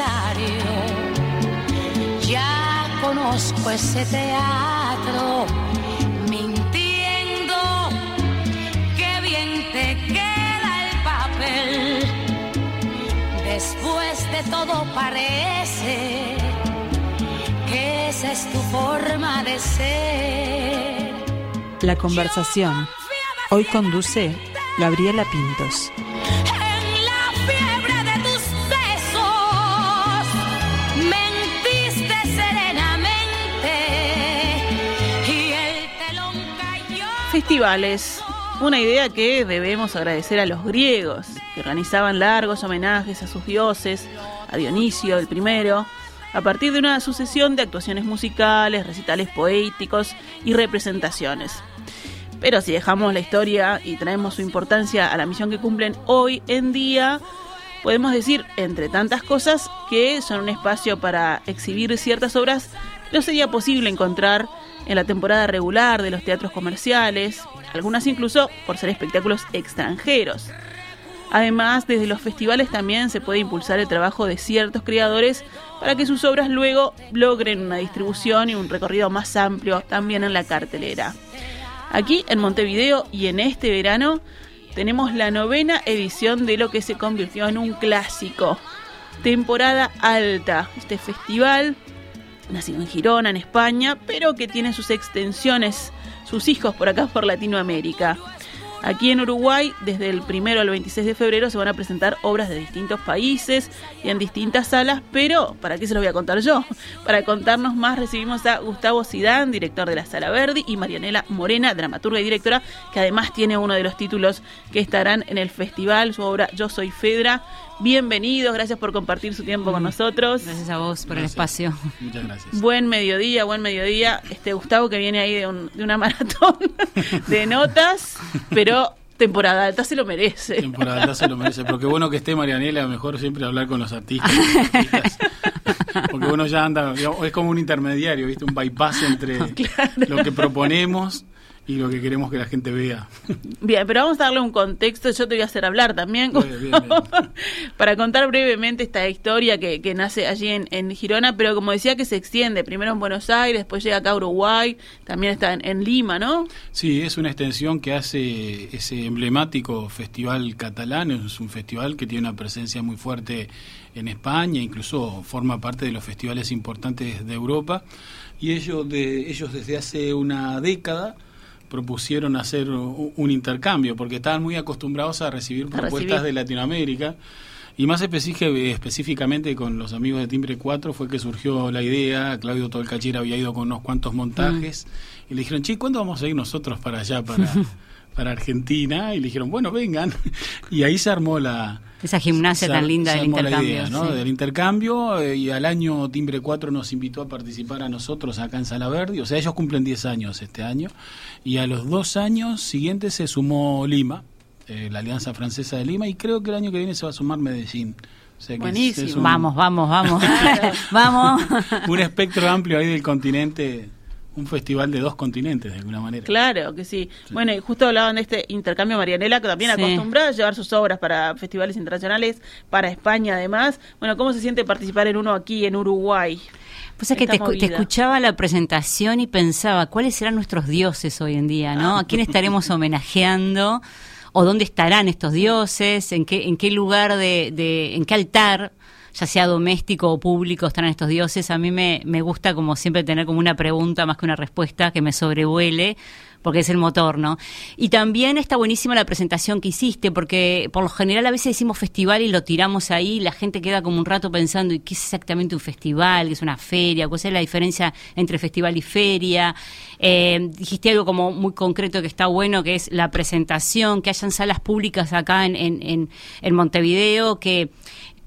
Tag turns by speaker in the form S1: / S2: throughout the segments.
S1: necesario. Ya conozco ese teatro mintiendo. Qué bien te queda el papel. Después de todo parece que esa es tu forma de ser.
S2: La conversación. Hoy conduce Gabriela Pintos.
S3: Festivales. Una idea que debemos agradecer a los griegos, que organizaban largos homenajes a sus dioses, a Dionisio el primero, a partir de una sucesión de actuaciones musicales, recitales poéticos y representaciones. Pero si dejamos la historia y traemos su importancia a la misión que cumplen hoy en día, podemos decir, entre tantas cosas, que son un espacio para exhibir ciertas obras no sería posible encontrar en la temporada regular de los teatros comerciales, algunas incluso por ser espectáculos extranjeros. Además, desde los festivales también se puede impulsar el trabajo de ciertos creadores para que sus obras luego logren una distribución y un recorrido más amplio también en la cartelera. Aquí en Montevideo y en este verano tenemos la novena edición de lo que se convirtió en un clásico, temporada alta, este festival nacido en Girona, en España, pero que tiene sus extensiones, sus hijos por acá por Latinoamérica. Aquí en Uruguay, desde el primero al 26 de febrero, se van a presentar obras de distintos países y en distintas salas, pero ¿para qué se los voy a contar yo? Para contarnos más recibimos a Gustavo Sidán, director de la Sala Verdi, y Marianela Morena, dramaturga y directora, que además tiene uno de los títulos que estarán en el festival, su obra Yo Soy Fedra. Bienvenidos, gracias por compartir su tiempo con nosotros.
S4: Gracias a vos por el espacio.
S5: Muchas gracias.
S3: Buen mediodía, buen mediodía. Este Gustavo que viene ahí de, un- de una maratón de notas, pero temporada alta se lo merece.
S5: Temporada alta se lo merece. Pero qué bueno que esté Marianela, mejor siempre hablar con los artistas. las artistas. Porque uno ya anda, digamos, es como un intermediario, ¿viste? Un bypass entre lo que proponemos y lo que queremos que la gente vea.
S3: Bien, pero vamos a darle un contexto. Yo te voy a hacer hablar también.
S5: Bien, bien, bien.
S3: para contar brevemente esta historia que, que nace allí en, en Girona, pero como decía que se extiende, primero en Buenos Aires, después llega acá a Uruguay, también está en, en Lima, ¿no?
S5: Sí, es una extensión que hace ese emblemático festival catalán. Es un festival que tiene una presencia muy fuerte en España, incluso forma parte de los festivales importantes de Europa. Y ellos, de, ellos desde hace una década propusieron hacer un intercambio, porque estaban muy acostumbrados a recibir
S3: A
S5: propuestas
S3: recibir.
S5: de Latinoamérica. Y más específica- específicamente con los amigos de Timbre 4 fue que surgió la idea, Claudio Tolcachir había ido con unos cuantos montajes y le dijeron, che, ¿cuándo vamos a ir nosotros para allá, para, para Argentina? Y le dijeron, bueno, vengan. Y ahí se armó la...
S4: Esa gimnasia
S5: se
S4: tan linda del intercambio.
S5: idea, ¿no?
S4: sí.
S5: Del intercambio eh, y al año Timbre 4 nos invitó a participar a nosotros acá en Sala Verde, o sea, ellos cumplen 10 años este año y a los dos años siguientes se sumó Lima, eh, la Alianza Francesa de Lima y creo que el año que viene se va a sumar Medellín. O sea
S3: Buenísimo.
S5: un-
S4: Vamos, vamos, vamos. vamos.
S5: un espectro amplio ahí del continente, un festival de dos continentes de alguna manera.
S3: Claro que sí. Bueno, y justo hablaban de este intercambio Marianela, que también
S4: Sí.
S3: acostumbrada a llevar sus obras para festivales internacionales, para España además. Bueno, ¿cómo se siente participar en uno aquí en Uruguay?
S4: Pues es que te, te escuchaba la presentación y pensaba, ¿cuáles serán nuestros dioses hoy en día? ¿no? ¿A quién estaremos homenajeando? ¿O dónde estarán estos dioses? ¿En qué, en qué lugar de, de- en qué altar, ya sea doméstico o público, estarán estos dioses? A mí me, me gusta como siempre tener como una pregunta más que una respuesta que me sobrevuele porque es el motor, ¿no? Y también está buenísima la presentación que hiciste, porque por lo general a veces decimos festival y lo tiramos ahí, y la gente queda como un rato pensando, ¿y qué es exactamente un festival? ¿Qué es una feria? ¿Cuál es la diferencia entre festival y feria? Eh, dijiste algo como muy concreto que está bueno, que es la presentación, que hayan salas públicas acá en, en, en, en Montevideo, que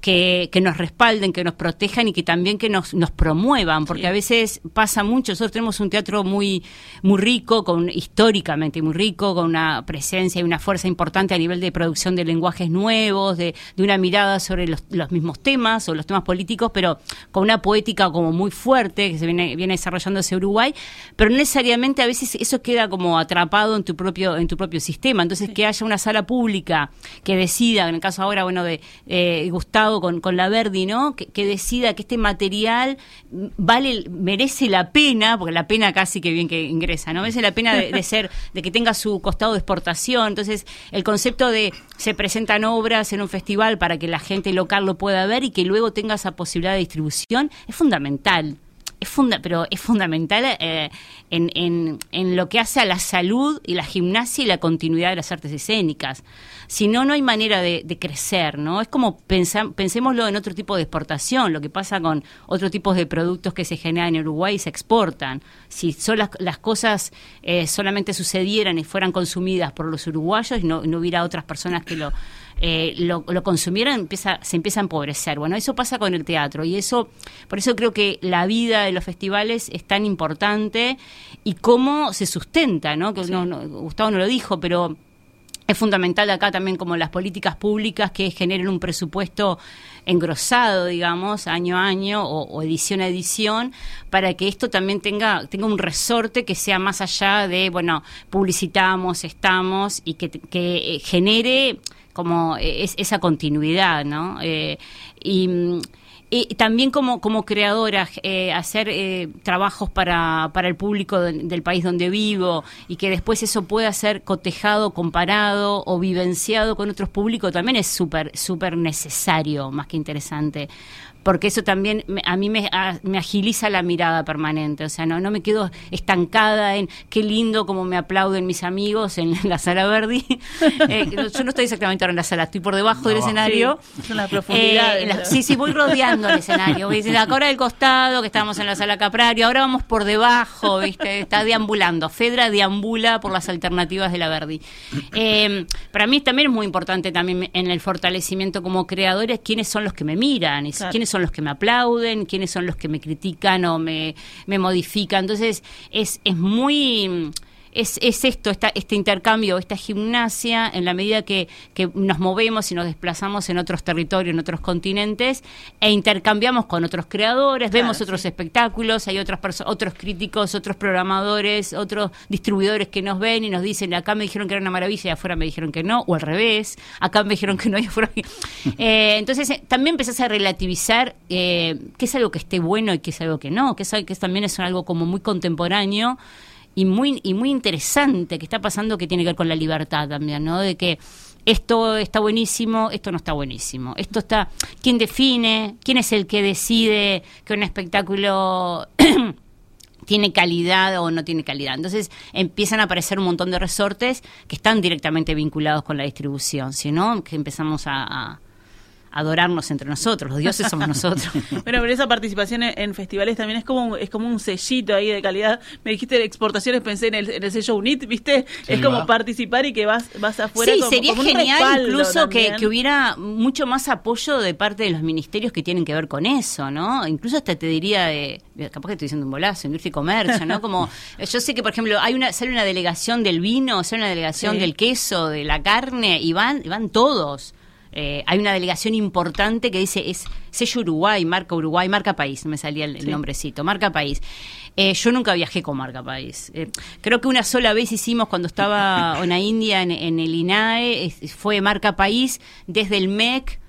S4: que, que nos respalden, que nos protejan y que también que nos, nos promuevan, porque
S3: Sí.
S4: a veces pasa mucho, nosotros tenemos un teatro muy, muy rico, con históricamente muy rico, con una presencia y una fuerza importante a nivel de producción de lenguajes nuevos, de, de una mirada sobre los, los mismos temas o los temas políticos, pero con una poética como muy fuerte que se viene, viene desarrollándose Uruguay, pero no necesariamente a veces eso queda como atrapado en tu propio, en tu propio sistema. Entonces, que haya una sala pública que decida, en el caso ahora, bueno, de eh, Gustavo con, con la Verdi, ¿no? Que, que decida que este material vale, merece la pena, porque la pena casi que bien que ingresa, ¿no? Merece la pena de, de ser, de que tenga su costado de exportación. Entonces, el concepto de se presentan obras en un festival para que la gente local lo pueda ver y que luego tenga esa posibilidad de distribución es fundamental es funda pero es fundamental eh, en, en, en, lo que hace a la salud y la gimnasia y la continuidad de las artes escénicas. Si no, no hay manera de, de crecer, ¿no? Es como pensar, pensémoslo en otro tipo de exportación, lo que pasa con otros tipos de productos que se generan en Uruguay y se exportan. Si son las, las cosas eh, solamente sucedieran y fueran consumidas por los uruguayos y no, no hubiera otras personas que lo eh, lo, lo, consumieran, empieza, se empieza a empobrecer. Bueno, eso pasa con el teatro y eso, por eso creo que la vida de los festivales es tan importante y cómo se sustenta, ¿no? Que
S3: Sí.
S4: no, no, Gustavo no lo dijo, pero es fundamental acá también como las políticas públicas que generen un presupuesto engrosado, digamos, año a año o, edición a edición, para que esto también tenga, tenga un resorte que sea más allá de, bueno, publicitamos, estamos y que, eh, genere como es, esa continuidad, ¿no? Eh, y, y, también como, como creadora, eh, hacer eh, trabajos para, para el público de, del país donde vivo y que después eso pueda ser cotejado, comparado o vivenciado con otros públicos también es súper, súper necesario, más que interesante porque eso también me, a mí me, a, me, agiliza la mirada permanente, o sea, no, no me quedo estancada en qué lindo como me aplauden mis amigos en la sala Verdi. eh, yo no estoy exactamente ahora en la sala, estoy por debajo no, del escenario.
S3: Sí.
S4: Eh, la, sí, sí, voy rodeando el escenario. Voy diciendo, ahora del costado, que estábamos en la sala Caprario, ahora vamos por debajo, ¿viste? Está deambulando. Fedra deambula por las alternativas de la Verdi. Eh, para mí también es muy importante también en el fortalecimiento como creadores quiénes son los que me miran y claro. quiénes son los que me aplauden, quiénes son los que me critican o me, me modifican. Entonces, es, es muy es, es esto, esta, este intercambio, esta gimnasia, en la medida que, que, nos movemos y nos desplazamos en otros territorios, en otros continentes, e intercambiamos con otros creadores, claro, vemos otros sí. espectáculos, hay otras otros críticos, otros programadores, otros distribuidores que nos ven y nos dicen, acá me dijeron que era una maravilla y afuera me dijeron que no, o al revés, acá me dijeron que no y afuera... eh, entonces, eh, también empezás a relativizar eh, qué es algo que esté bueno y qué es algo que no, que, es, que también es algo como muy contemporáneo, y muy y muy interesante que está pasando que tiene que ver con la libertad también, ¿no? De que esto está buenísimo, esto no está buenísimo. Esto está quién define, quién es el que decide que un espectáculo tiene calidad o no tiene calidad. Entonces empiezan a aparecer un montón de resortes que están directamente vinculados con la distribución, sino que empezamos a, a adorarnos entre nosotros, los dioses somos nosotros.
S3: bueno, pero esa participación en, en, festivales también es como es como un sellito ahí de calidad. Me dijiste de exportaciones, pensé en el, en el sello UNIT, ¿viste? Sí, es como va. participar y que vas vas afuera
S4: Sí,
S3: como,
S4: sería
S3: como
S4: genial incluso que, que, hubiera mucho más apoyo de parte de los ministerios que tienen que ver con eso, ¿no? Incluso hasta te diría de, de capaz que estoy diciendo un bolazo, industria y comercio, ¿no? Como yo sé que por ejemplo hay una sale una delegación del vino, sale una delegación sí. del queso, de la carne y van y van todos. Eh, hay una delegación importante que dice es sello Uruguay, marca Uruguay, marca país, me salía el, sí. el nombrecito, marca país. Eh, yo nunca viajé con marca país. Eh, creo que una sola vez hicimos cuando estaba en la India en, en el INAE, fue marca país desde el MEC.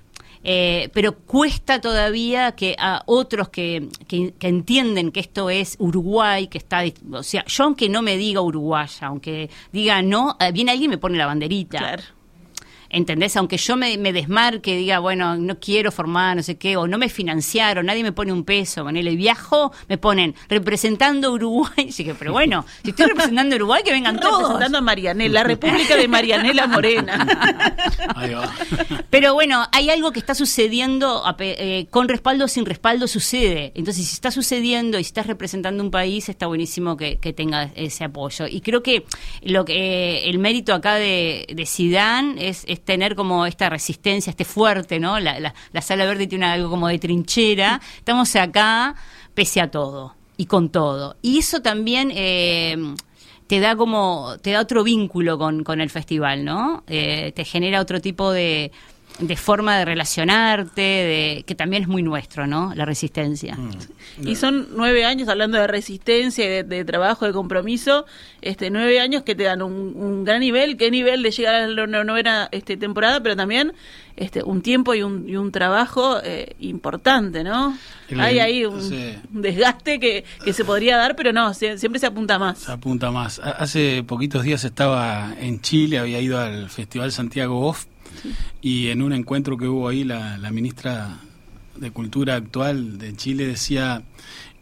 S4: Eh, pero cuesta todavía que a otros que, que, que, entienden que esto es Uruguay, que está, o sea, yo aunque no me diga uruguaya, aunque diga no, eh, viene alguien y me pone la banderita.
S3: Claro.
S4: ¿Entendés? Aunque yo me, me, desmarque, diga, bueno, no quiero formar, no sé qué, o no me financiaron, nadie me pone un peso, ponele viajo, me ponen representando Uruguay. Y dije, pero bueno, si estoy representando Uruguay, que vengan todos.
S3: Representando a Marianela, la República de Marianela Morena.
S4: Pero bueno, hay algo que está sucediendo eh, con respaldo o sin respaldo, sucede. Entonces, si está sucediendo y si estás representando un país, está buenísimo que, que tenga ese apoyo. Y creo que lo que eh, el mérito acá de, de Sidán es, es tener como esta resistencia, este fuerte, ¿no? La, la, la, sala verde tiene algo como de trinchera. Estamos acá pese a todo y con todo. Y eso también eh, te da como, te da otro vínculo con, con el festival, ¿no? Eh, te genera otro tipo de, de forma de relacionarte, de que también es muy nuestro, ¿no? La resistencia.
S3: Y son nueve años, hablando de resistencia y de, de trabajo, de compromiso, este nueve años que te dan un, un gran nivel, qué nivel de llegar a la no- novena este, temporada, pero también este un tiempo y un, y un trabajo eh, importante, ¿no?
S5: El-
S3: Hay ahí un,
S5: sí.
S3: un desgaste que, que se podría dar, pero no, se- siempre se apunta más.
S5: Se apunta más. Ha- Hace poquitos días estaba en Chile, había ido al Festival Santiago Off y en un encuentro que hubo ahí la, la ministra de Cultura actual de Chile decía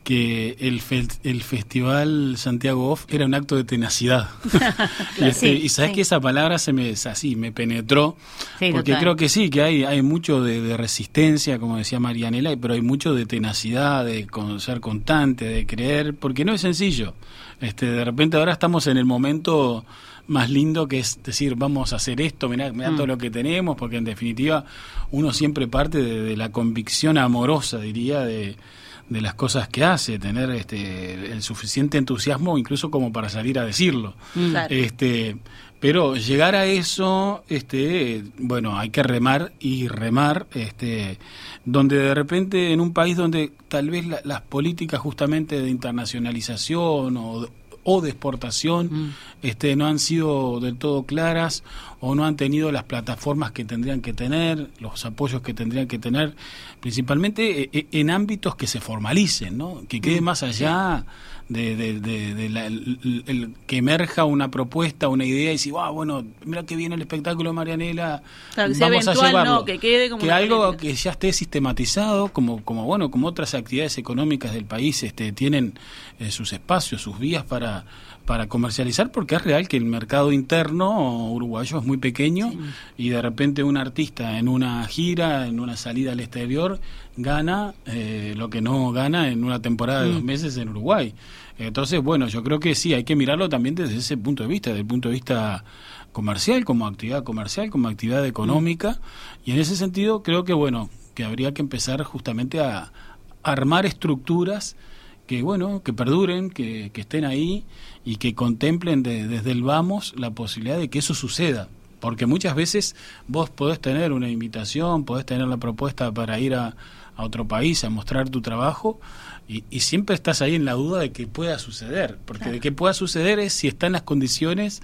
S5: que el, fe- el Festival Santiago Off era un acto de tenacidad. y, este,
S4: Sí,
S5: y sabes
S4: sí.
S5: que esa palabra se me así me penetró
S4: Sí,
S5: porque
S4: total.
S5: creo que sí, que hay, hay mucho de, de resistencia, como decía Marianela, pero hay mucho de tenacidad, de con- ser constante, de creer, porque no es sencillo. Este, de repente ahora estamos en el momento más lindo que es decir, vamos a hacer esto, mirá, mirá
S4: Mm.
S5: todo lo que tenemos, porque en definitiva uno siempre parte de, de la convicción amorosa, diría, de, de las cosas que hace, tener este, el suficiente entusiasmo incluso como para salir a decirlo.
S3: Claro.
S5: Este, pero llegar a eso, este, bueno, hay que remar y remar, este, donde de repente en un país donde tal vez la- las políticas justamente de internacionalización o, o de exportación, este, no han sido del todo claras o no han tenido las plataformas que tendrían que tener, los apoyos que tendrían que tener, principalmente eh, eh, en ámbitos que se formalicen, ¿no? que quede más allá de, de- de- de la- el, el- que emerja una propuesta, una idea y decir, wow, bueno, mira que viene el espectáculo de Marianela,
S3: Claro, que sea
S5: vamos a llevarlo.
S3: no, que quede como
S5: Que algo
S3: película.
S5: que ya esté sistematizado, como, como bueno, como otras actividades económicas del país este, tienen eh, sus espacios, sus vías para, para comercializar, porque es real que el mercado interno uruguayo es muy pequeño y de repente un artista en una gira, en una salida al exterior, gana eh, lo que no gana en una temporada de dos meses en Uruguay. Entonces, bueno, yo creo que sí, hay que mirarlo también desde ese punto de vista, desde el punto de vista comercial, como actividad comercial, como actividad económica, y en ese sentido creo que, bueno, que habría que empezar justamente a armar estructuras que bueno, que perduren, que, que estén ahí y que contemplen de- desde el vamos la posibilidad de que eso suceda. Porque muchas veces vos podés tener una invitación, podés tener la propuesta para ir a, a otro país a mostrar tu trabajo y, y siempre estás ahí en la duda de que pueda suceder. Porque de que pueda suceder es si están las condiciones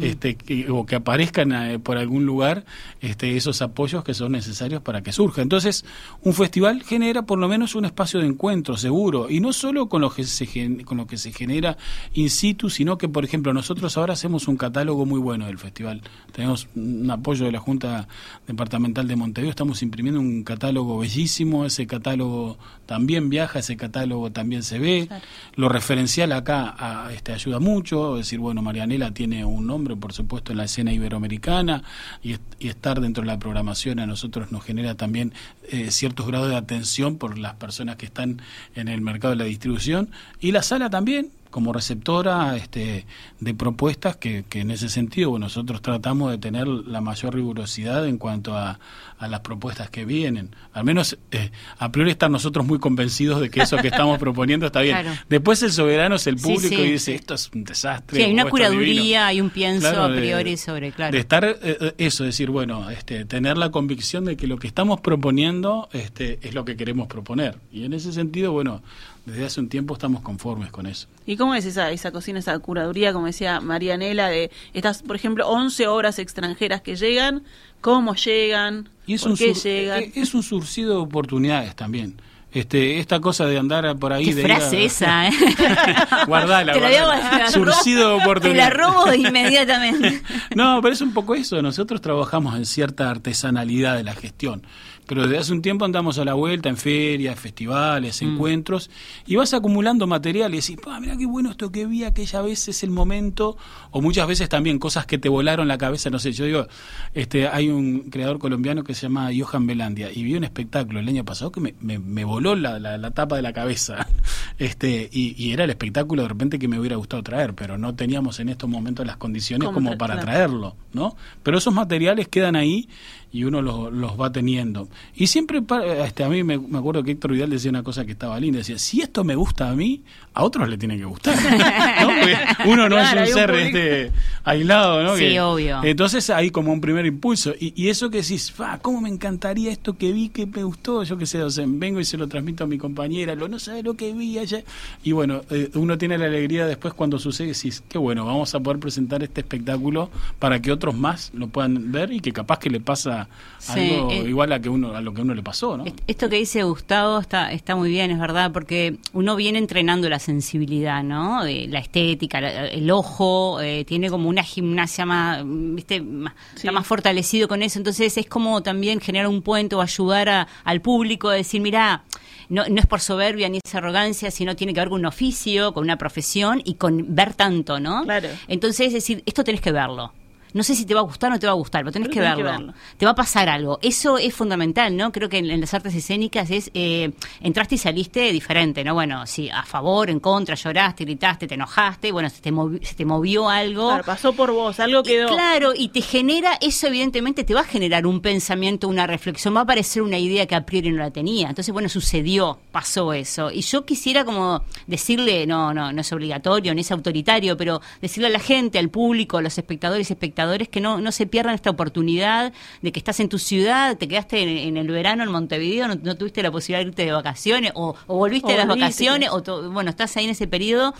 S5: este, que- o que aparezcan eh, por algún lugar este, esos apoyos que son necesarios para que surja. Entonces, un festival genera por lo menos un espacio de encuentro seguro y no solo con lo que se, con lo que se genera in situ, sino que, por ejemplo, nosotros ahora hacemos un catálogo muy bueno del festival. Tenemos un apoyo de la Junta Departamental de Montevideo, estamos imprimiendo un catálogo bellísimo, ese catálogo también viaja, ese catálogo también se ve. Lo referencial acá a, este, ayuda mucho, es decir, bueno, Marianela tiene un nombre, por supuesto, en la escena iberoamericana y, y estar dentro de la programación a nosotros nos genera también eh, ciertos grados de atención por las personas que están en el mercado de la distribución y la sala también como receptora este, de propuestas que, que en ese sentido bueno, nosotros tratamos de tener la mayor rigurosidad en cuanto a, a las propuestas que vienen. Al menos eh, a priori estar nosotros muy convencidos de que eso que estamos proponiendo está bien.
S4: Claro.
S5: Después el soberano es el público
S4: sí.
S5: y dice esto es un desastre.
S4: Sí, hay una
S5: esto es divino".
S4: curaduría, hay un pienso
S5: Claro,
S4: a
S5: de-
S4: priori sobre, claro.
S5: De estar, eh, eh, eso, decir, bueno, este, tener la convicción de que lo que estamos proponiendo este, es lo que queremos proponer. Y en ese sentido, bueno, desde hace un tiempo estamos conformes con eso.
S3: ¿Y cómo es esa, esa cocina, esa curaduría, como decía Marianela, de estas, por ejemplo, 11 obras extranjeras que llegan? ¿Cómo llegan?
S5: Y es
S3: ¿Por
S5: un,
S3: qué
S5: sur-
S3: llegan?
S5: eh, es un surcido de oportunidades también. Este, esta cosa de andar por ahí.
S4: Qué
S5: de ir
S4: frase
S5: a-
S4: esa, ¿eh?
S5: guardala,
S4: Te la
S5: guardala. Surcido de
S4: Te la robo inmediatamente.
S5: No, pero es un poco eso. Nosotros trabajamos en cierta artesanalidad de la gestión. Pero desde hace un tiempo andamos a la vuelta en ferias, festivales,
S4: Mm.
S5: encuentros, y vas acumulando material y decís, "Pa, mira qué bueno esto que vi aquella vez, es el momento. O muchas veces también cosas que te volaron la cabeza. No sé, yo digo, este, hay un creador colombiano que se llama Johan Belandia, y vi un espectáculo el año pasado que me, me- me voló la, la- la tapa de la cabeza. Este, y, y era el espectáculo de repente que me hubiera gustado traer, pero no teníamos en estos momentos las condiciones
S3: ¿Cómo
S5: como para
S3: claro.
S5: traerlo, ¿no? Pero esos materiales quedan ahí y uno los, los va teniendo. Y siempre, este, a mí me, me acuerdo que Héctor Vidal decía una cosa que estaba linda, decía, si esto me gusta a mí, a otros le tiene que gustar. uno no
S3: Claro,
S5: es
S3: un
S5: ser este, aislado, ¿no?
S4: Sí,
S5: Que-
S4: obvio.
S5: Entonces hay como un primer impulso. Y, y eso que decís, fa, ¿cómo me encantaría esto que vi, que me gustó? Yo qué sé, o sea, vengo y se lo transmito a mi compañera, lo no sabe lo que vi ayer. Y bueno, eh, uno tiene la alegría después cuando sucede, decís, qué bueno, vamos a poder presentar este espectáculo para que otros más lo puedan ver y que capaz que le pasa Algo igual a que uno a lo que uno le pasó, ¿no?
S4: Est- Esto que dice Gustavo está, está muy bien, es verdad, porque uno viene entrenando la sensibilidad, ¿no? La estética, la- el ojo, eh, tiene como una gimnasia más, ¿viste? Más-
S3: Sí.
S4: Está más fortalecido con eso. Entonces es como también generar un puente o ayudar a- al público a decir, mira, no, no es por soberbia ni es arrogancia, sino tiene que ver con un oficio, con una profesión y con ver tanto, ¿no?
S3: Claro.
S4: Entonces es decir, esto tenés que verlo. No sé si te va a gustar o no te va a gustar, pero tenés,
S3: Pero
S4: que,
S3: tenés que
S4: verlo. Te va a pasar algo. Eso es fundamental, ¿no? Creo que en, en las artes escénicas es eh, entraste y saliste diferente, ¿no? Bueno, si a favor, en contra, lloraste, gritaste, te enojaste, bueno, se te, movi- se te movió algo.
S3: Claro, pasó por vos, algo
S4: Y
S3: quedó.
S4: claro, y te genera, eso evidentemente te va a generar un pensamiento, una reflexión, va a aparecer una idea que a priori no la tenía. Entonces, bueno, sucedió, pasó eso. Y yo quisiera como decirle, no, no, no es obligatorio, ni es autoritario, pero decirle a la gente, al público, a los espectadores y espectadores que no, no se pierdan esta oportunidad de que estás en tu ciudad, te quedaste en, en el verano en Montevideo, no, no tuviste la posibilidad de irte de vacaciones, o, o volviste de las vacaciones, o to- bueno, estás ahí en ese periodo.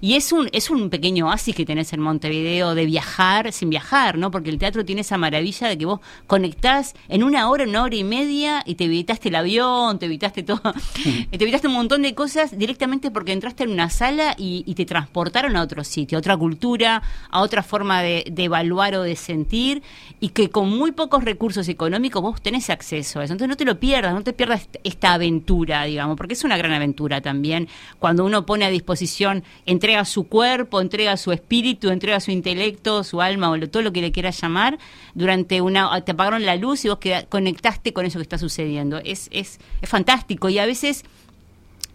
S4: Y es un es un pequeño oasis que tenés en Montevideo de viajar sin viajar, ¿no? Porque el teatro tiene esa maravilla de que vos conectás en una hora, una hora y media y te evitaste el avión, te evitaste todo, te evitaste un montón de cosas directamente porque entraste en una sala y, y te transportaron a otro sitio, a otra cultura, a otra forma de, de evaluar o de sentir y que con muy pocos recursos económicos vos tenés acceso a eso. Entonces no te lo pierdas, no te pierdas est- esta aventura, digamos, porque es una gran aventura también cuando uno pone a disposición, entrega su cuerpo, entrega su espíritu, entrega su intelecto, su alma o lo- todo lo que le quieras llamar, durante una, te apagaron la luz y vos queda- conectaste con eso que está sucediendo. Es, es, es fantástico y a veces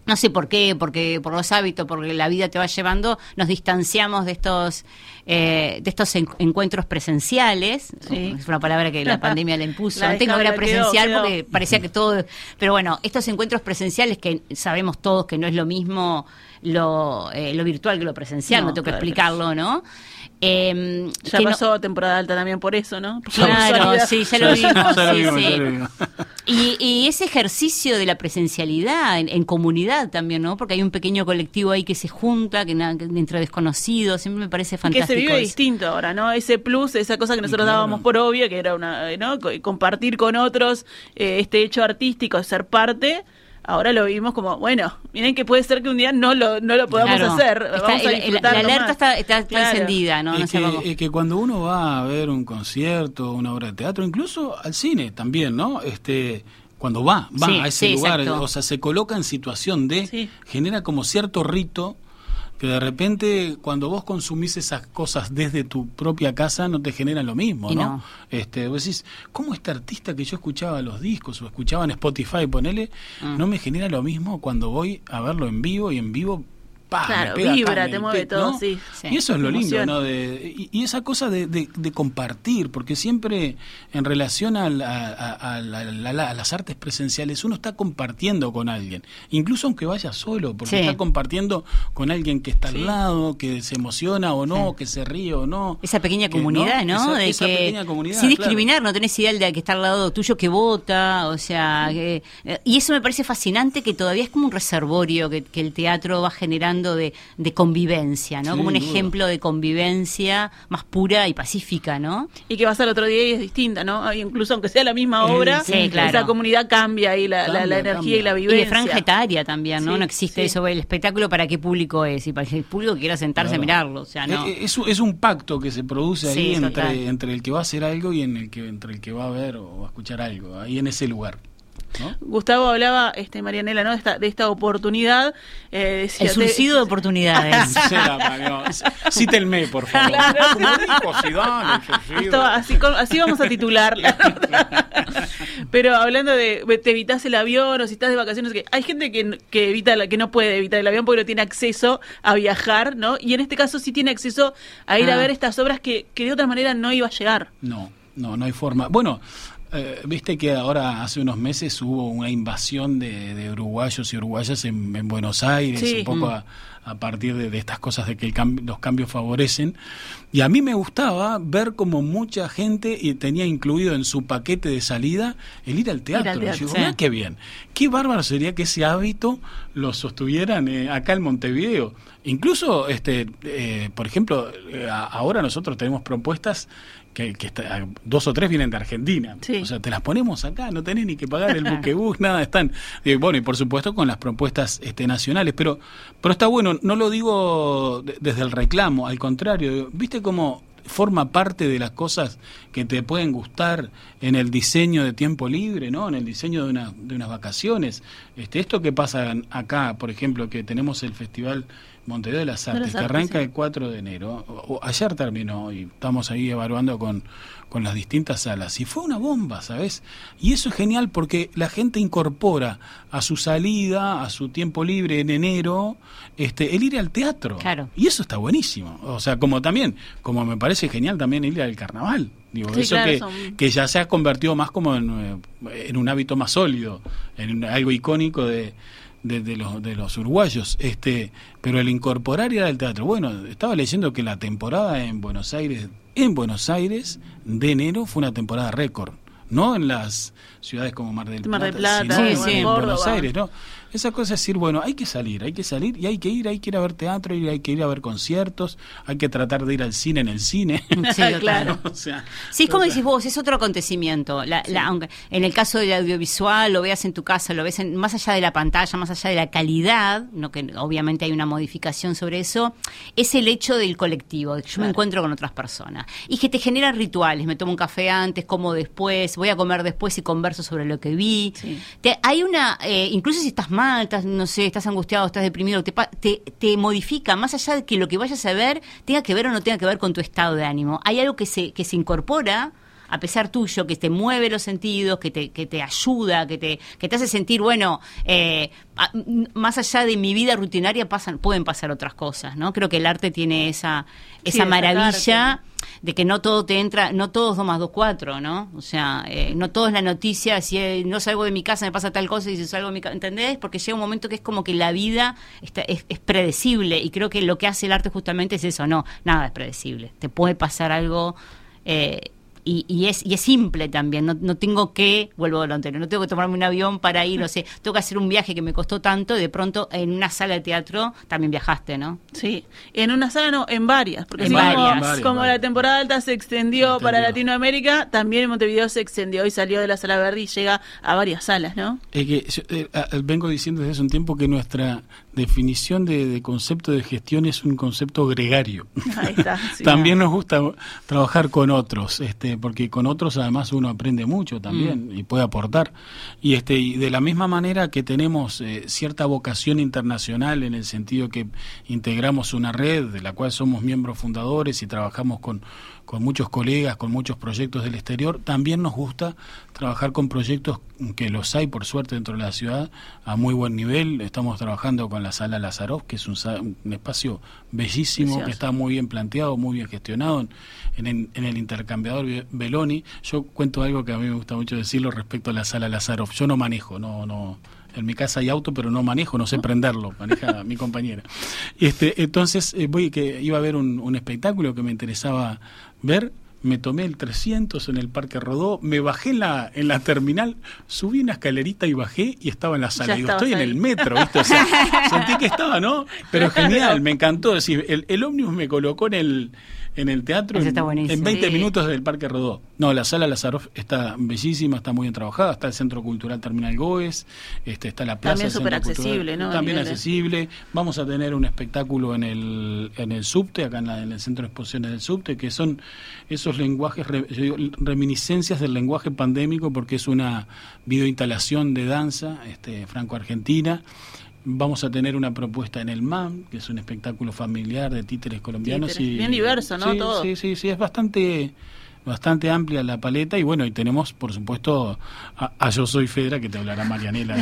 S4: no sé por qué, porque por los hábitos, porque la vida te va llevando, nos distanciamos de estos eh, de estos en- encuentros presenciales.
S3: Sí.
S4: Es una palabra que la pandemia le impuso. Antes no era presencial
S3: quedó.
S4: porque parecía que todo. Pero bueno, estos encuentros presenciales que sabemos todos que no es lo mismo lo, eh, lo virtual que lo presencial, no,
S3: No,
S4: tengo que explicarlo, ¿no? Eh,
S3: Ya
S4: que no-
S3: pasó temporada alta también por eso, ¿no? Por
S4: Claro, sí, ya lo vimos.
S5: Ya lo
S4: sí,
S5: vimos,
S4: sí.
S5: ya lo vimos.
S4: Y, y ese ejercicio de la presencialidad en, en comunidad también, ¿no? Porque hay un pequeño colectivo ahí que se junta, que, na- que entre desconocidos, siempre me parece
S3: que
S4: fantástico.
S3: se vive
S4: eso.
S3: distinto ahora, ¿no? Ese plus, esa cosa que nosotros
S5: claro.
S3: dábamos por obvio, que era una, ¿no? Co- Compartir con otros eh, este hecho artístico, ser parte. Ahora lo vimos como, bueno, miren que puede ser que un día no lo, no lo podamos
S4: Claro.
S3: hacer.
S4: Está-
S3: Vamos a
S4: el- el- la alerta
S3: más.
S4: está, está-
S3: Claro.
S4: encendida, ¿no? no
S5: es,
S4: sé
S5: que,
S4: cómo.
S5: es que cuando uno va a ver un concierto, una obra de teatro, incluso al cine también, ¿no? Este, cuando va, va
S4: Sí,
S5: a ese
S4: sí,
S5: lugar,
S4: exacto.
S5: o sea, se coloca en situación de,
S3: Sí.
S5: genera como cierto rito que de repente cuando vos consumís esas cosas desde tu propia casa no te generan lo mismo,
S4: Y
S5: ¿no?
S4: no.
S5: Este, vos decís, ¿cómo este artista que yo escuchaba los discos o escuchaba en Spotify, ponele,
S4: Ah.
S5: no me genera lo mismo cuando voy a verlo en vivo y en vivo
S3: Claro,
S5: me pega
S3: vibra, te mueve todo,
S5: ¿no?
S3: sí.
S4: Sí.
S5: Y eso es lo lindo. ¿no? De, y, y esa cosa de, de- de compartir, porque siempre en relación a, a- a la- la- la- a las artes presenciales uno está compartiendo con alguien, incluso aunque vaya solo, porque
S4: Sí.
S5: está compartiendo con alguien que está
S3: Sí.
S5: al lado, que se emociona o no, que se ríe o no.
S4: Esa pequeña
S5: que
S4: comunidad, ¿no?
S5: Esa,
S4: de
S5: esa
S4: que
S5: pequeña comunidad,
S4: sin
S5: claro.
S4: discriminar, no tenés idea de que está al lado tuyo que vota, o sea, que- eh, y eso me parece fascinante que todavía es como un reservorio que, que el teatro va generando de, de convivencia, ¿no? Como un
S5: duda.
S4: ejemplo de convivencia más pura y pacífica, ¿no?
S3: Y que vas al otro día y es distinta, ¿no? Incluso aunque sea la misma obra,
S4: sí, claro.
S3: esa comunidad cambia y la, la- la
S5: Cambia,
S3: energía
S5: cambia.
S3: y la
S4: Y
S3: vivencia.
S4: de franja etaria también, ¿no?
S3: Sí,
S4: no existe
S3: sí.
S4: eso, el espectáculo para qué público es y para el público que quiera sentarse a mirarlo, o sea, no.
S5: Eh, eh, Es, es un pacto que se produce ahí entre el que va a hacer algo y en el que, entre el que va a ver o va a escuchar algo, ahí en ese lugar. ¿No?
S3: Gustavo hablaba, este Marianela, ¿no? De esta, de esta oportunidad. eh, decía,
S4: el suicidio de oportunidades.
S5: Cítenme, por favor.
S3: Claro, sí. Esto, así, vamos a titularla. Pero hablando de te evitas el avión o si estás de vacaciones, que hay gente que, que evita la- que no puede evitar el avión porque no tiene acceso a viajar, ¿no? Y en este caso sí tiene acceso a ir a
S4: Ah.
S3: ver estas obras que, que de otra manera no iba a llegar.
S5: No, no, no hay forma. Bueno, eh, viste que ahora hace unos meses hubo una invasión de, de uruguayos y uruguayas en, en Buenos Aires,
S3: Sí.
S5: un poco a, a partir de, de estas cosas de que el los cambios favorecen. Y a mí me gustaba ver como mucha gente y tenía incluido en su paquete de salida el ir al teatro.
S3: al
S5: Y
S3: teatro,
S5: digo,
S4: sí.
S5: "Mirá qué bien. Qué bárbaro sería que ese hábito lo sostuvieran eh, acá en Montevideo. Incluso, este, eh, por ejemplo, eh, ahora nosotros tenemos propuestas que, que está- dos o tres vienen de Argentina.
S3: Sí.
S5: O sea, te las ponemos acá, no tenés ni que pagar el buquebús, nada, están. eh, bueno, y por supuesto con las propuestas este, nacionales, pero, pero está bueno, no lo digo de- desde el reclamo, al contrario, ¿viste cómo forma parte de las cosas que te pueden gustar en el diseño de tiempo libre, ¿no? En el diseño de, una, de unas vacaciones. Este, esto que pasa acá, por ejemplo, que tenemos el Festival Montevideo de las
S3: De
S5: Artes, que arranca
S3: sí.
S5: el 4 de enero. O- o ayer terminó y estamos ahí evaluando con, con las distintas salas. Y fue una bomba, ¿sabes? Y eso es genial porque la gente incorpora a su salida, a su tiempo libre en enero, este, el ir al teatro.
S4: Claro.
S5: Y eso está buenísimo. O sea, como también, como me parece genial también ir al carnaval. Digo,
S3: Sí,
S5: eso
S3: claro,
S5: que,
S3: son-
S5: que ya se ha convertido más como en, eh, en un hábito más sólido, en algo icónico de, de, de los, de los uruguayos. Este, pero el incorporar ir al teatro, bueno, estaba leyendo que la temporada en Buenos Aires, en Buenos Aires, de enero, fue una temporada récord. No en las ciudades como Mar del Plata,
S3: Mar del Plata,
S5: sino
S4: Sí,
S5: en,
S4: sí.
S5: en
S3: Córdoba.
S5: Buenos Aires, ¿no? Esa cosa es decir, bueno, hay que salir, hay que salir y hay que ir, hay que ir a ver teatro, y hay que ir a ver conciertos, hay que tratar de ir al cine en el cine.
S4: Sí,
S3: Claro.
S5: O sea,
S4: Sí, es como decís vos, es otro acontecimiento. La- la- aunque en el caso del audiovisual, lo veas en tu casa, lo ves en- más allá de la pantalla, más allá de la calidad, no que obviamente hay una modificación sobre eso, es el hecho del colectivo, de que yo me encuentro con otras personas. Y que te generan rituales, me tomo un café antes, como después, voy a comer después y converso sobre lo que vi.
S3: Sí.
S4: Te- hay una, eh, incluso si estás mal, estás, no sé, estás angustiado, estás deprimido, te, te, te modifica, más allá de que lo que vayas a ver tenga que ver o no tenga que ver con tu estado de ánimo. Hay algo que se, que se incorpora a pesar tuyo, que te mueve los sentidos, que te, que te ayuda, que te, que te hace sentir, bueno, eh, más allá de mi vida rutinaria pasan, pueden pasar otras cosas, ¿no? Creo que el arte tiene esa, esa maravilla de que no todo te entra, no todo es 2 más 2, 4, ¿no? O sea, eh, no todo es la noticia, si eh, no salgo de mi casa me pasa tal cosa y si salgo de mi casa, ¿entendés? Porque llega un momento que es como que la vida está, es, es predecible y creo que lo que hace el arte justamente es eso, no, nada es predecible, te puede pasar algo... eh, y, y es y es simple también, no, no tengo que, vuelvo a lo anterior, no tengo que tomarme un avión para ir, no sé, tengo que hacer un viaje que me costó tanto y de pronto en una sala de teatro también viajaste, ¿no?
S3: Sí, en una sala no, en varias, porque
S4: En
S3: como-
S4: varias.
S5: Varias,
S3: como,
S5: varias.
S3: la temporada alta se extendió
S5: Se
S3: para. Latinoamérica, también en Montevideo se extendió y salió de la sala verde y llega a varias salas, ¿no?
S5: Es que yo, eh, vengo diciendo desde hace un tiempo que nuestra definición de, de concepto de gestión es un concepto gregario.
S3: Ahí está. sí.
S5: también nos gusta trabajar con otros, este, porque con otros además uno aprende mucho también y puede aportar. Y este, y de la misma manera que tenemos eh, cierta vocación internacional en el sentido que integramos una red de la cual somos miembros fundadores y trabajamos con, con muchos colegas, con muchos proyectos del exterior, también nos gusta trabajar con proyectos que los hay por suerte dentro de la ciudad a muy buen nivel. Estamos trabajando con la sala Lazarov, que es un, un espacio bellísimo,
S3: Precioso.
S5: que está muy bien planteado, muy bien gestionado en, en- en el intercambiador Be- Beloni. Yo cuento algo que a mí me gusta mucho decirlo respecto a la sala Lazarov. Yo no manejo, no, no. En mi casa hay auto, pero no manejo, no sé prenderlo, maneja mi compañera. Este, entonces, eh, voy que iba a ver un, un espectáculo que me interesaba ver. Me tomé el 300 en el Parque Rodó, me bajé en la, en la terminal, subí una escalerita y bajé y estaba en la sala.
S3: Ya
S5: Digo, estoy en el metro, ¿viste? O sea, sentí que estaba, ¿no? Pero genial, me encantó. Es decir, el, el ómnibus me colocó en el, en el teatro en, en 20
S3: Sí.
S5: minutos del Parque Rodó. No, la sala Lazarov está bellísima, está muy bien trabajada, está el Centro Cultural Terminal Goes, este, está la plaza.
S3: También súper
S5: Centro Cultural,
S3: accesible, ¿no?
S5: También accesible. Vamos a tener un espectáculo en el, en el subte, acá en, la- en el Centro de Exposiciones del subte, que son esos lenguajes, re- yo digo, reminiscencias del lenguaje pandémico, porque es una videoinstalación de danza este, franco-argentina. Vamos a tener una propuesta en el MAM, que es un espectáculo familiar de títeres colombianos.
S3: Títeres.
S5: y
S3: Bien diverso, ¿no?
S5: Sí,
S3: Todo.
S5: sí, sí, sí, es bastante bastante amplia la paleta y bueno, y tenemos por supuesto a, a Yo Soy Fedra que te hablará Marianela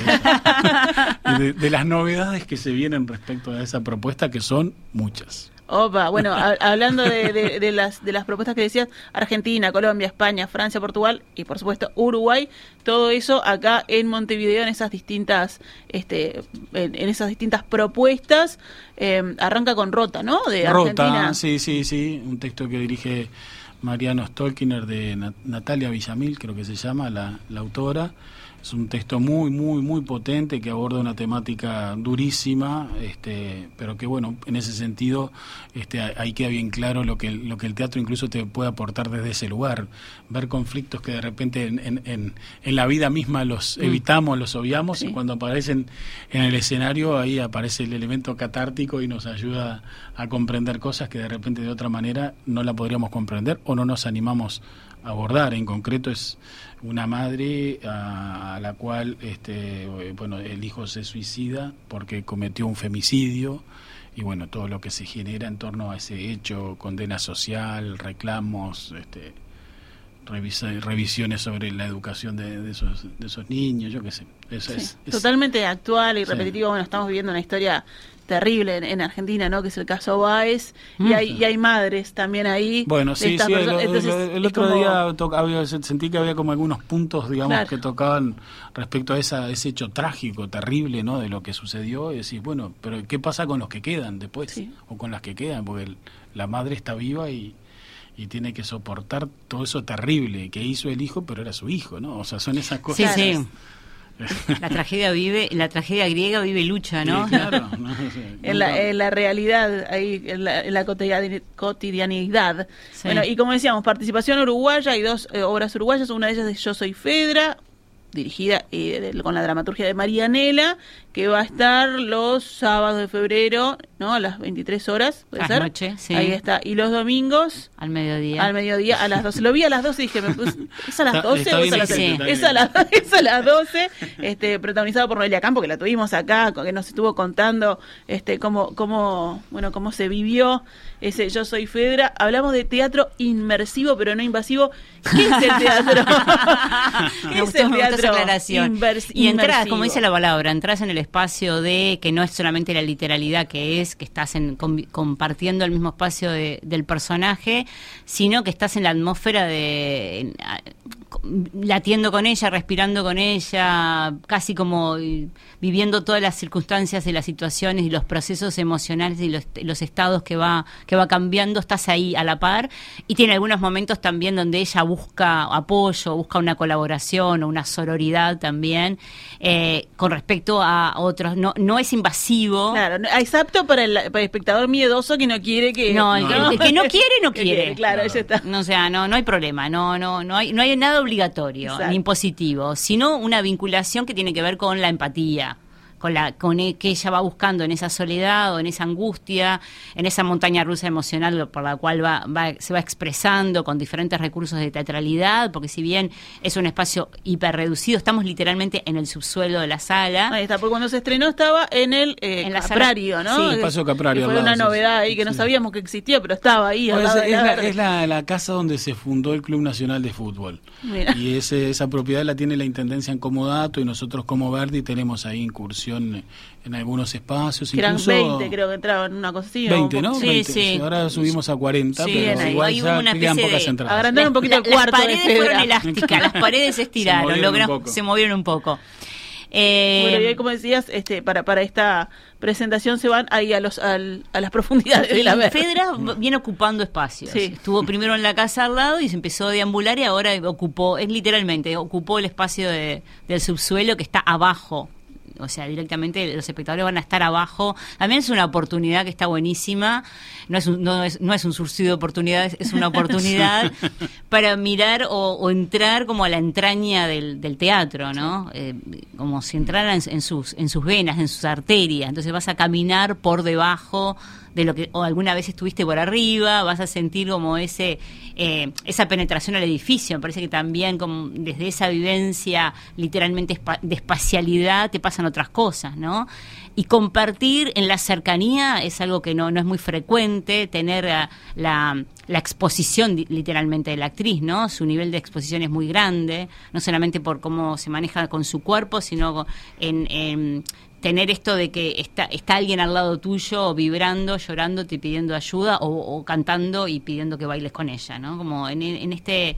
S5: de, de las novedades que se vienen respecto a esa propuesta que son muchas.
S3: Opa, bueno, a- hablando de, de- de las, de las propuestas que decías, Argentina, Colombia, España, Francia, Portugal y por supuesto Uruguay, todo eso acá en Montevideo en esas distintas, este, en, en esas distintas propuestas, eh, arranca con Rota, ¿no? De Argentina.
S5: Rota, sí, sí, sí, un texto que dirige Mariano Stolkiner de Na- Natalia Villamil, creo que se llama, la, la autora. Es un texto muy, muy, muy potente que aborda una temática durísima, este, pero que bueno, en ese sentido, este, ahí queda bien claro lo que, lo que el teatro incluso te puede aportar desde ese lugar. Ver conflictos que de repente en, en, en, en la vida misma los evitamos, los obviamos,
S3: Sí.
S5: y cuando aparecen en el escenario, ahí aparece el elemento catártico y nos ayuda a comprender cosas que de repente de otra manera no la podríamos comprender o no nos animamos abordar. En concreto es una madre a, a la cual este, bueno, el hijo se suicida porque cometió un femicidio y bueno, todo lo que se genera en torno a ese hecho, condena social, reclamos, este, revisa- revisiones sobre la educación de, de esos, de esos niños, yo qué sé. Eso
S3: Sí,
S5: es, es-
S3: Totalmente actual y
S5: Sí.
S3: repetitivo. Bueno, estamos viviendo una historia terrible en, en Argentina, ¿no? Que es el caso Baez. Y, hay, y hay madres también ahí.
S5: Bueno, sí, sí, el, otro
S3: como-
S5: día to- había- sentí que había como algunos puntos, digamos,
S3: Claro.
S5: que tocaban respecto a esa, ese hecho trágico, terrible, ¿no? De lo que sucedió, y decís, bueno, pero ¿qué pasa con los que quedan después?
S3: Sí.
S5: O con las que quedan, porque el- la madre está viva y, y tiene que soportar todo eso terrible que hizo el hijo, pero era su hijo, ¿no? O sea, son esas
S4: Sí,
S5: cosas.
S4: sí. La tragedia vive, la tragedia griega vive lucha, ¿no?
S5: Sí, claro, ¿no? O sea,
S3: en la, en la realidad, ahí, en la, en la cotidiani- cotidianidad.
S4: Sí.
S3: Bueno, y como decíamos, participación uruguaya, hay dos eh, obras uruguayas, una de ellas es Yo Soy Fedra, dirigida eh, de- con la dramaturgia de Marianela, que va a estar los sábados de febrero, ¿no? A las 23 horas, ¿puede
S4: A
S3: ser?
S4: noche, sí.
S3: Ahí está. Y los domingos,
S4: Al mediodía.
S3: al mediodía, a las 12. Lo vi a las 12 y dije, me puse, ¿es a las
S5: Está-
S3: 12
S5: está
S3: o es a las
S4: escrito,
S3: 6?
S5: está
S3: Es a, las- es a las 12, este, protagonizado por Noelia Campo, que la tuvimos acá, que nos estuvo contando este, cómo, cómo, bueno, cómo se vivió ese Yo Soy Fedra. Hablamos de teatro inmersivo, pero no invasivo. ¿Qué es el teatro? ¿Qué
S4: Me
S3: es
S4: gustó,
S3: el teatro
S4: aclaración.
S3: invers-
S4: y entras, como dice la palabra, entras en el espacio de que no es solamente la literalidad que es, que estás en, convi- compartiendo el mismo espacio de- del personaje, sino que estás en la atmósfera de en- latiendo con ella, respirando con ella, casi como eh, viviendo todas las circunstancias y las situaciones y los procesos emocionales y los, los estados que va que va cambiando, estás ahí a la par y tiene algunos momentos también donde ella busca apoyo, busca una colaboración o una sororidad también eh, con respecto a otros. No, no es invasivo.
S3: Claro, no- apto para el, para el espectador miedoso que no quiere que...
S4: No, el, que- el que no quiere, no quiere.
S3: Claro, ella está.
S4: No, o sea, no, no hay problema, no, no, no hay, no hay nada obligatorio
S3: Exacto.
S4: ni impositivo, sino una vinculación que tiene que ver con la empatía, con la, con e- que ella va buscando en esa soledad o en esa angustia, en esa montaña rusa emocional por la cual va, va- se va expresando con diferentes recursos de teatralidad, porque si bien es un espacio hiperreducido, estamos literalmente en el subsuelo de la sala.
S3: Ahí está, porque cuando se estrenó estaba en el eh,
S4: En la sala-
S3: Caprario, ¿no?
S4: Sí,
S5: Espacio Caprario,
S3: que fue una novedad ahí que no sabíamos que existía, pero estaba ahí.
S5: Bueno, es,
S3: la
S5: es la,
S3: verde.
S5: es la- la casa donde se fundó el Club Nacional de Fútbol.
S3: Mira.
S5: Y ese, esa propiedad la tiene la Intendencia en Comodato y nosotros como Verdi tenemos ahí incursión en algunos espacios.
S3: Que eran
S5: incluso
S3: 20, creo que entraban, una cosa así. o
S5: 20,
S3: un
S5: ¿no?
S4: Sí,
S5: 20.
S4: sí.
S5: Ahora subimos a 40,
S4: Sí,
S5: pero
S3: ahí-
S5: igual
S4: ahí
S5: ya
S4: hubo una
S5: quedan pocas
S4: de-
S5: entradas.
S3: Agrandaron un poquito el
S4: las
S3: cuarto de
S4: paredes
S3: Fedra.
S4: fueron elásticas, las paredes se estiraron,
S5: movieron un
S4: logramos-
S5: poco.
S4: se movieron un poco. Eh,
S3: Bueno, y ahí, como decías, este, para, para esta presentación se van ahí a, los, al- a las profundidades de la.
S4: Fedra viene ocupando espacios.
S3: Sí.
S4: Estuvo primero en la casa al lado y se empezó a deambular y ahora ocupó, es literalmente, ocupó el espacio de- del subsuelo que está abajo. O sea, directamente los espectadores van a estar abajo. También es una oportunidad que está buenísima. No es un, no es, no es un surcido de oportunidades, es una oportunidad para mirar o, o entrar como a la entraña del, del teatro, ¿no? Eh, como si entrara en, en sus, en sus venas, en sus arterias. Entonces vas a caminar por debajo de lo que o alguna vez estuviste por arriba, vas a sentir como ese eh, esa penetración al edificio. Me parece que también como desde esa vivencia literalmente de espacialidad te pasan otras cosas, ¿no? Y compartir en la cercanía es algo que no, no es muy frecuente, tener ah, la, la exposición literalmente de la actriz, ¿no? Su nivel de exposición es muy grande, no solamente por cómo se maneja con su cuerpo, sino en tener esto de que está, está alguien al lado tuyo vibrando, llorándote pidiendo ayuda o, o cantando y pidiendo que bailes con ella, ¿no? Como en, en este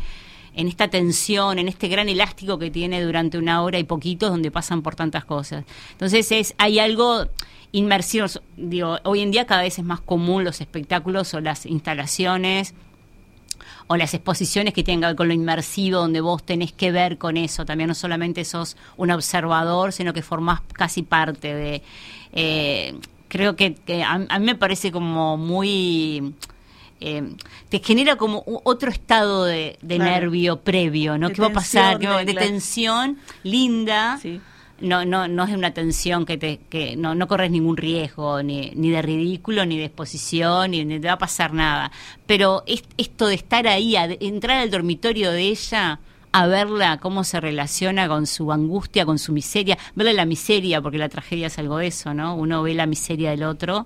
S4: en esta tensión, en este gran elástico que tiene durante una hora y poquitos donde pasan por tantas cosas. Entonces es hay algo inmersivo, digo, hoy en día cada vez es más común los espectáculos o las instalaciones o las exposiciones que tienen que ver con lo inmersivo, donde vos tenés que ver con eso, también no solamente sos un observador, sino que formás casi parte de... eh, creo que, que a, a mí me parece como muy... eh, te genera como otro estado de, de
S3: Claro.
S4: nervio previo, ¿no?
S3: De
S4: ¿Qué va a pasar?
S3: tensión,
S4: ¿Qué va-
S3: de-
S4: de tensión linda.
S3: Sí.
S4: No, no, no es una tensión que te, que no, no corres ningún riesgo, ni, ni de ridículo, ni de exposición, ni, ni te va a pasar nada. Pero es- esto de estar ahí, a- de entrar al dormitorio de ella, a verla cómo se relaciona con su angustia, con su miseria, verle la miseria, porque la tragedia es algo de eso, ¿no? Uno ve la miseria del otro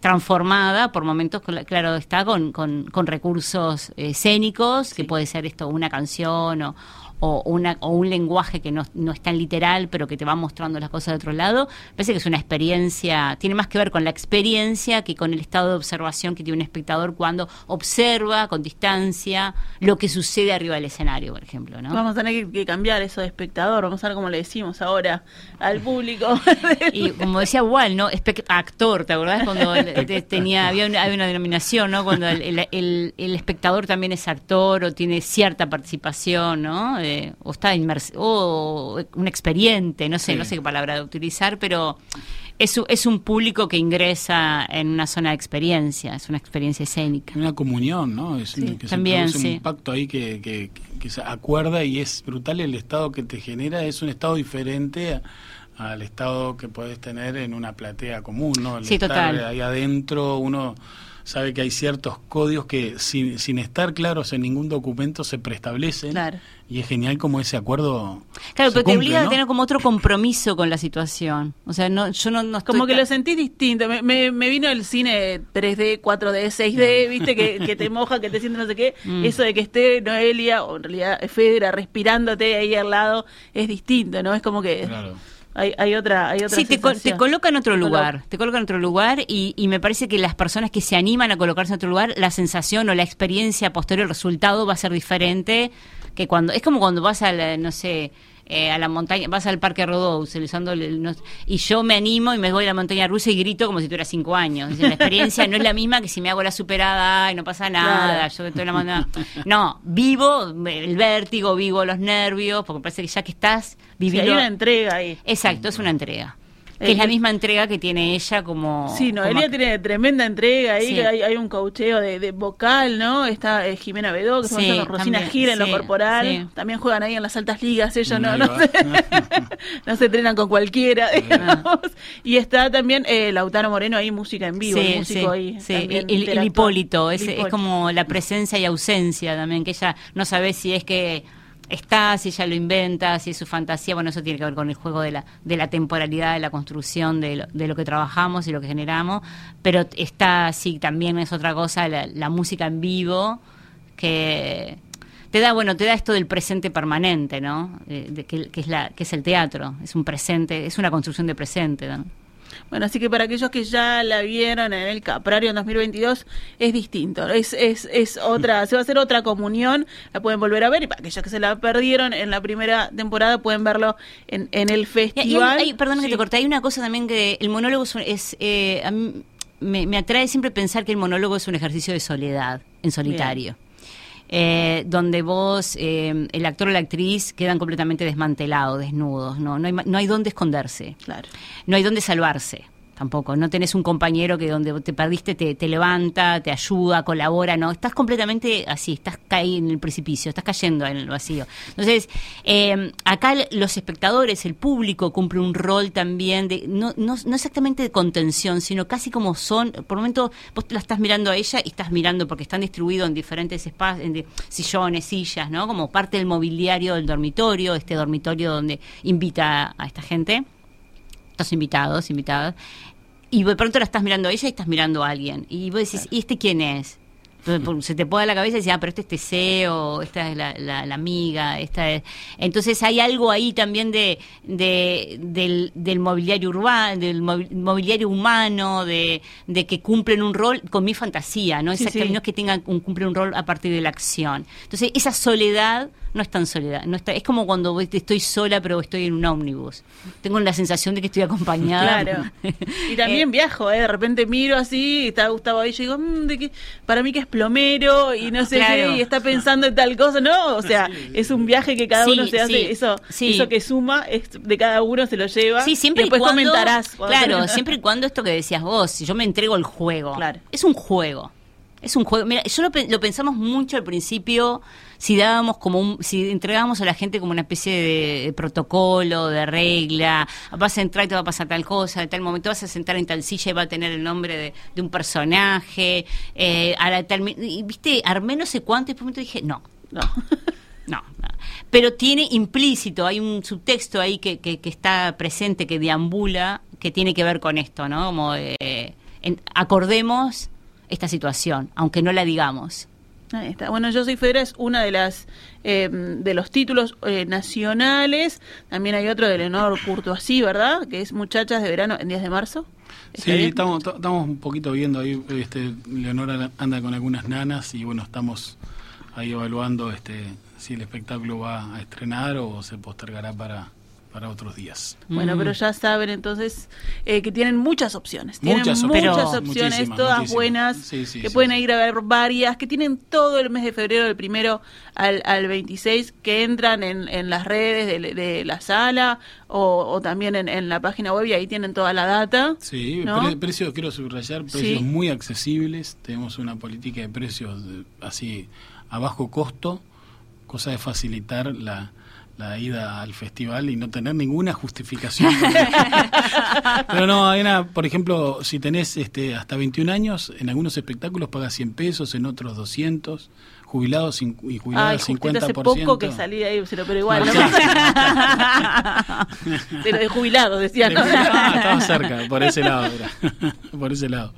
S4: transformada por momentos, cl- claro, está con, con, con recursos eh, escénicos, que puede ser esto una canción o, o, una, o un lenguaje que no, no es tan literal, pero que te va mostrando las cosas de otro lado. Parece que es una experiencia, tiene más que ver con la experiencia que con el estado de observación que tiene un espectador cuando observa con distancia lo que sucede arriba del escenario, por ejemplo, ¿no?
S3: Vamos a tener que, cambiar eso de espectador, vamos a ver cómo le decimos ahora al público.
S4: Y como decía Wall, ¿no? Espect- actor, ¿te acordás? Cuando tenía, había una, había una denominación, ¿no? Cuando el, el- el- el espectador también es actor o tiene cierta participación, ¿no? O está inmerso, o un experiente, no sé,
S5: Sí.
S4: no sé qué palabra utilizar, pero es, es un público que ingresa en una zona de experiencia, es una experiencia escénica.
S5: Una comunión, ¿no? Es
S3: Sí,
S5: que
S4: también,
S5: se
S4: sí.
S5: un pacto ahí que, que, que se acuerda y es brutal el estado que te genera. Es un estado diferente a- al estado que puedes tener en una platea común, ¿no? El
S4: Sí,
S5: estar
S4: total.
S5: ahí adentro, uno sabe que hay ciertos códigos que sin, sin estar claros en ningún documento se preestablecen.
S3: Claro.
S5: Y es genial como ese acuerdo.
S4: Claro,
S5: se
S4: pero te obliga
S5: ¿no?
S4: a tener como otro compromiso con la situación. O sea, no, yo no, no estoy
S3: Como que lo sentís distinto. Me, me, me vino el cine 3D, 4D, 6D, viste, que, que te moja, que te siente no sé qué.
S4: Mm.
S3: Eso de que esté Noelia, o en realidad Fedra, respirándote ahí al lado, es distinto, ¿no? Es como que
S5: Claro.
S3: Hay, hay otra hay otra
S4: Sí, te, co- te coloca en otro
S3: Te
S4: lugar, te coloca en otro lugar y, y me parece que las personas que se animan a colocarse en otro lugar, la sensación o la experiencia posterior, el resultado va a ser diferente que cuando, es como cuando vas a la, no sé, eh, a la montaña, vas al parque Rodó utilizando el- no- y yo me animo y me voy a la montaña rusa y grito como si tuviera cinco años. Decir, la experiencia no es la misma que si me hago la superada y no pasa nada,
S3: Claro.
S4: yo estoy en la montaña. No, vivo el vértigo, vivo los nervios, porque parece que ya que estás
S3: Sí, hay
S4: viviendo
S3: una entrega ahí.
S4: Exacto, es una entrega. Que
S3: Eh,
S4: es la misma entrega que tiene ella como...
S3: Sí, Noelia
S4: como-
S3: tiene tremenda entrega ahí,
S4: Sí.
S3: hay, hay un coacheo de, de vocal, ¿no? Está eh, Jimena Bedó, que
S4: Sí,
S3: con Rosina
S4: también,
S3: Gira en lo corporal.
S4: sí.
S3: También juegan ahí en las altas ligas, ellos no, no, se, no se entrenan con cualquiera, digamos. Y está también eh, Lautaro Moreno ahí, música en vivo, el
S4: Sí,
S3: músico
S4: sí,
S3: ahí.
S4: El, el. Hipólito, es,
S3: El
S4: es
S3: Hipólito.
S4: como la presencia y ausencia también, que ella no sabe si es que está, si ella lo inventa, si es su fantasía, bueno, eso tiene que ver con el juego de la, de la temporalidad, de la construcción de lo, de lo que trabajamos y lo que generamos, pero está, sí, también es otra cosa, la, música en vivo, que te da, bueno, te da esto del presente permanente, ¿no? Eh, de que, que es la, que es el teatro, es un presente, es una construcción de presente, ¿no?
S3: Bueno, así que para aquellos que ya la vieron en el Caprario en 2022 es distinto, es, es, es otra, se va a hacer otra comunión, la pueden volver a ver y para aquellos que se la perdieron en la primera temporada pueden verlo en, en el
S4: Y- y hay-
S3: festival.
S4: hay- perdón que te corté, hay una cosa también que el monólogo es, eh, a mí me, me atrae siempre pensar que el monólogo es un ejercicio de soledad, en solitario. Eh, donde vos, eh, el actor o la actriz quedan completamente desmantelados, desnudos, no, no, hay, no hay dónde esconderse,
S3: Claro.
S4: no hay dónde salvarse. Tampoco, no tenés un compañero que donde te perdiste te, te levanta, te ayuda, colabora, no, estás completamente así, estás caí en el precipicio, estás cayendo en el vacío. Entonces, eh, acá los espectadores, el público cumple un rol también de, no, no, no exactamente de contención, sino casi como son, por momento vos la estás mirando a ella y estás mirando porque están distribuidos en diferentes espacios, en de- sillones, sillas, ¿no? Como parte del mobiliario del dormitorio, este dormitorio donde invita a esta gente estos invitados, invitadas, y de pronto la estás mirando a ella y estás mirando a alguien. Y vos decís, ¿y este quién es? Se te pone la cabeza y dices, ah, pero este es Teseo, esta es la, la, la amiga, esta es... Entonces hay algo ahí también de, de del, del, mobiliario urbano, del mobiliario humano, de, de, que cumplen un rol con mi fantasía, ¿no? Exactamente, no es que tengan un, cumplen un rol a partir de la acción. Entonces esa soledad no es tan soledad. No está, es como cuando estoy sola, pero estoy en un ómnibus. Tengo la sensación de que estoy acompañada.
S3: Claro. Y también eh, viajo, ¿eh? de repente miro así, está Gustavo ahí, y yo digo, mm, ¿de qué? para mí que es plomero y no sé qué, y está pensando en tal cosa. No, o sea, es un viaje que cada uno se hace. Eso, eso que suma es de cada uno se lo lleva.
S4: Sí, siempre
S3: y después comentarás.
S4: Claro, siempre y cuando esto que decías vos, si yo me entrego el juego. Claro. Es un juego. Es un juego. Mira, yo lo, lo pensamos mucho al principio si dábamos como un, si entregábamos a la gente como una especie de, protocolo, de regla, vas a entrar y te va a pasar tal cosa, en tal momento vas a sentar en tal silla y va a tener el nombre de, un personaje, eh, a la y, viste, armé no sé cuánto y después dije, no, no. No, pero tiene implícito, hay un subtexto ahí que, que, está presente, que deambula, que tiene que ver con esto, ¿no? Como eh, acordemos esta situación, aunque no la digamos.
S3: Ahí está. Bueno, Yo soy Federa es una de las eh, de los títulos eh, nacionales. También hay otro de Leonor así, ¿verdad? Que es Muchachas de Verano en días de marzo.
S5: Sí, estamos, estamos un poquito viendo ahí. Este, Leonor anda con algunas nanas y bueno, estamos ahí evaluando este si el espectáculo va a estrenar o se postergará para para otros días.
S3: Bueno, pero ya saben entonces eh, que tienen muchas opciones. Tienen muchas, opciones, todas buenas, que pueden ir a ver varias, que tienen todo el mes de febrero, del primero al, al 26, que entran en, en las redes de, la sala o, también en, la página web y ahí tienen toda la data.
S5: Sí, precios, quiero subrayar, precios muy accesibles. Tenemos una política de precios así a bajo costo, cosa de facilitar la la ida al festival y no tener ninguna justificación. Pero no, hay una, por ejemplo, si tenés este, hasta 21 años, en algunos espectáculos pagas 100 pesos, en otros 200, jubilados y jubilados Ay, 50%. Hace
S3: poco que salí ahí, pero igual. pero de jubilado, decía. ¿no?
S5: Ah, estaba cerca, por ese lado. por ese lado.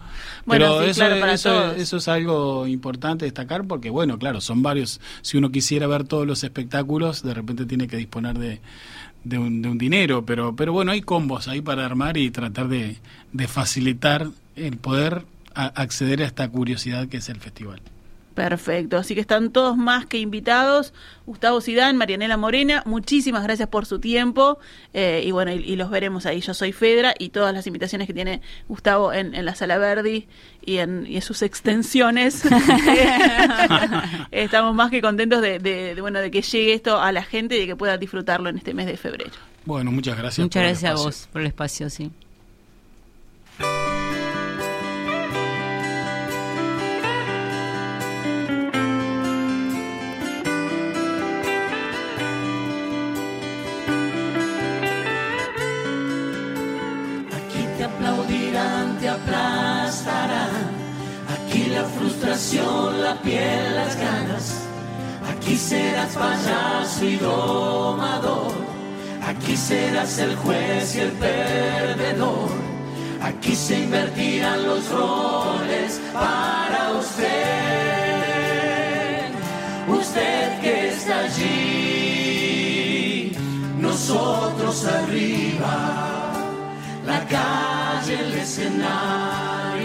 S5: Pero eso, eso, eso, es algo importante destacar porque, bueno, claro, son varios. Si uno quisiera ver todos los espectáculos, de repente tiene que disponer de, de, un, de un dinero. Pero, pero bueno, hay combos ahí para armar y tratar de, de facilitar el poder acceder a esta curiosidad que es el festival.
S3: Perfecto, así que están todos más que invitados. Gustavo Sidán, Marianela Morena, muchísimas gracias por su tiempo eh, y bueno, y, los veremos ahí. Yo soy Fedra y todas las invitaciones que tiene Gustavo en, la Sala Verdi y en, y en sus extensiones. Estamos más que contentos de, bueno, de que llegue esto a la gente y de que pueda disfrutarlo en este mes de febrero.
S5: Bueno, muchas gracias.
S4: Muchas gracias a vos por el espacio, sí.
S6: La piel, las ganas. Aquí serás payaso y domador. Aquí serás el juez y el perdedor. Aquí se invertirán los roles para usted. Usted que está allí, nosotros arriba, la calle, el escenario